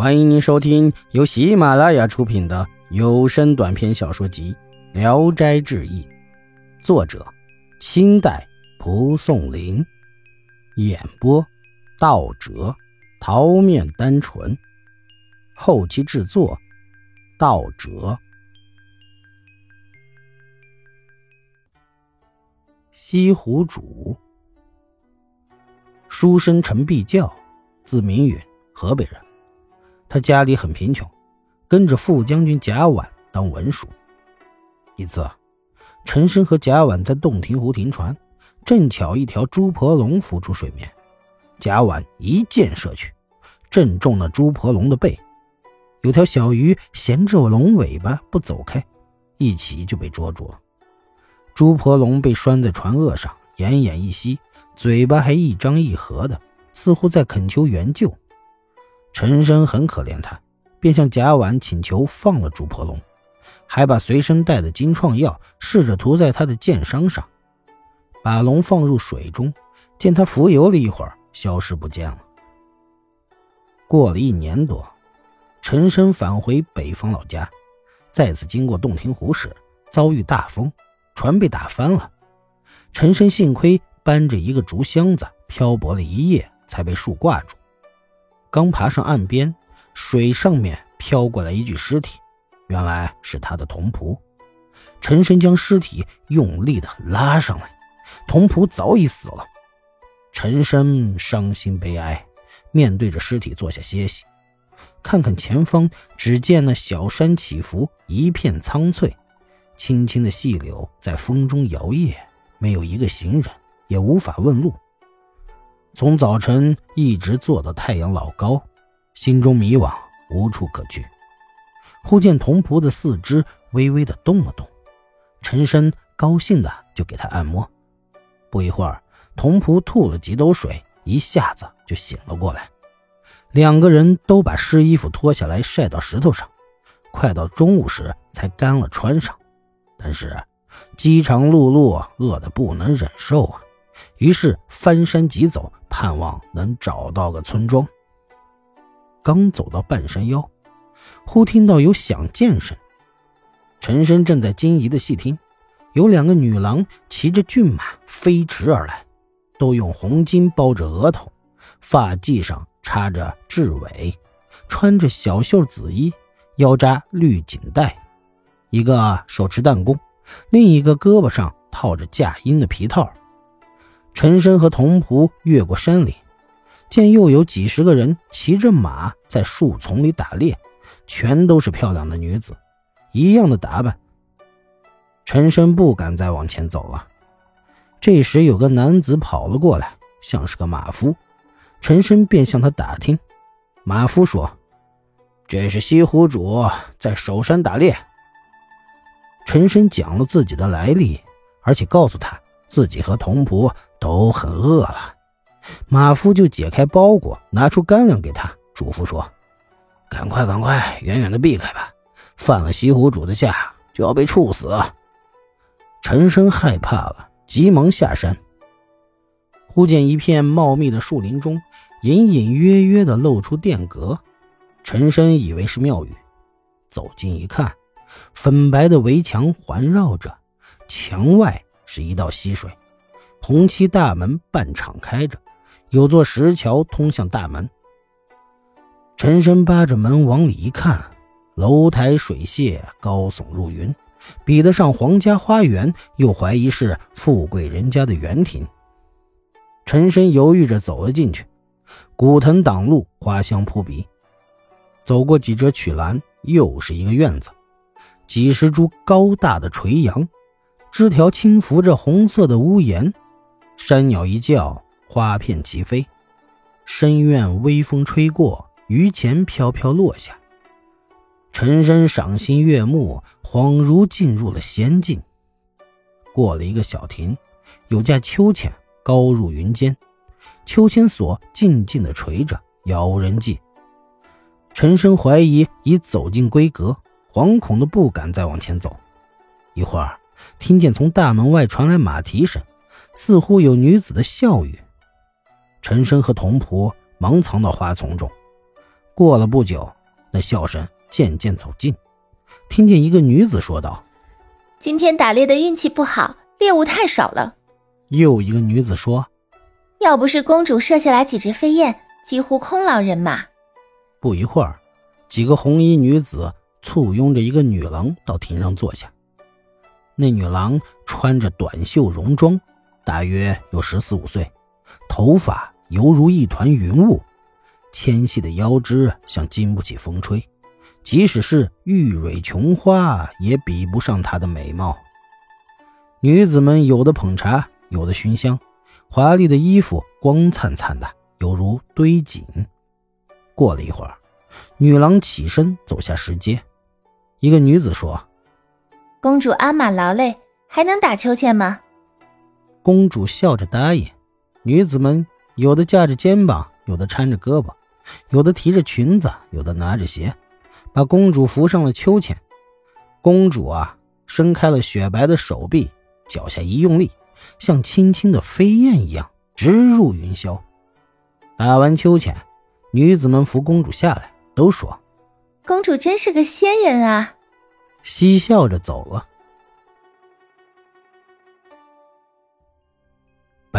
欢迎您收听由喜马拉雅出品的有声短篇小说集《聊斋志异》，作者：清代蒲松龄，演播：道哲、桃面单纯，后期制作：道哲。西湖主，书生陈必教，字明允，河北人。他家里很贫穷，跟着副将军贾婉当文书。一次，陈升和贾婉在洞庭湖停船，正巧一条猪婆龙浮出水面，贾婉一箭射去，正中了猪婆龙的背。有条小鱼衔着龙尾巴不走开，一起就被捉住了。猪婆龙被拴在船轭上，奄奄一息，嘴巴还一张一合的，似乎在恳求援救。陈升很可怜他，便向贾婉请求放了朱婆龙，还把随身带的金创药试着涂在他的剑伤上，把龙放入水中，见他浮游了一会儿，消失不见了。过了一年多，陈升返回北方老家，再次经过洞庭湖时，遭遇大风，船被打翻了。陈升幸亏搬着一个竹箱子漂泊了一夜，才被树挂住。刚爬上岸边，水上面飘过来一具尸体，原来是他的童仆。陈升将尸体用力的拉上来，童仆早已死了。陈升伤心悲哀，面对着尸体坐下歇息，看看前方，只见那小山起伏，一片苍翠，青青的细柳在风中摇曳，没有一个行人，也无法问路。从早晨一直坐到太阳老高，心中迷惘，无处可去。忽见童仆的四肢微微的动了动，陈升高兴的就给他按摩。不一会儿，童仆吐了几斗水，一下子就醒了过来。两个人都把湿衣服脱下来晒到石头上，快到中午时才干了穿上。但是饥肠辘辘，饿得不能忍受啊！于是翻山急走。盼望能找到个村庄。刚走到半山腰，忽听到有响箭声。陈升正在惊疑的细听，有两个女郎骑着骏马飞驰而来，都用红巾包着额头，发髻上插着雉尾，穿着小袖紫衣，腰扎绿锦带，一个手持弹弓，另一个胳膊上套着架鹰的皮套。陈升和童仆越过山岭，见又有几十个人骑着马在树丛里打猎，全都是漂亮的女子，一样的打扮。陈升不敢再往前走了。这时有个男子跑了过来，像是个马夫。陈升便向他打听。马夫说：“这是西湖主在守山打猎。”陈升讲了自己的来历，而且告诉他。自己和童仆都很饿了，马夫就解开包裹，拿出干粮给他，嘱咐说：“赶快，赶快，远远的避开吧，犯了西湖主的下，就要被处死。”陈升害怕了，急忙下山。忽见一片茂密的树林中，隐隐约约的露出殿阁，陈升以为是庙宇，走近一看，粉白的围墙环绕着，墙外。是一道溪水，红漆大门半敞开着，有座石桥通向大门。陈深扒着门往里一看，楼台水榭高耸入云，比得上皇家花园，又怀疑是富贵人家的园亭。陈深犹豫着走了进去，古藤挡路，花香扑鼻。走过几折曲栏，又是一个院子，几十株高大的垂杨。枝条轻拂着红色的屋檐，山鸟一叫，花片齐飞。深院微风吹过，榆钱飘飘落下。陈升赏心悦目，恍如进入了仙境。过了一个小亭，有架秋千高入云间，秋千索静静地垂着，杳人迹。陈升怀疑已走进闺阁，惶恐的不敢再往前走。一会儿。听见从大门外传来马蹄声，似乎有女子的笑语。陈升和童仆忙藏到花丛中，过了不久，那笑声渐渐走近，听见一个女子说道：“今天打猎的运气不好，猎物太少了。”又一个女子说：“要不是公主射下来几只飞燕，几乎空劳人马。”不一会儿，几个红衣女子簇拥着一个女郎到亭上坐下。那女郎穿着短袖戎装，大约有十四五岁，头发犹如一团云雾。纤细的腰肢像经不起风吹，即使是玉蕊琼花也比不上她的美貌。女子们有的捧茶，有的熏香，华丽的衣服光灿灿的，犹如堆锦。过了一会儿，女郎起身走下石阶。一个女子说：“公主鞍马劳累，还能打秋千吗？”公主笑着答应。女子们有的架着肩膀，有的搀着胳膊。有的提着裙子，有的拿着鞋，把公主扶上了秋千。公主啊，伸开了雪白的手臂，脚下一用力，像轻轻的飞燕一样直入云霄。打完秋千，女子们扶公主下来，都说：“公主真是个仙人啊！”嬉笑着走了。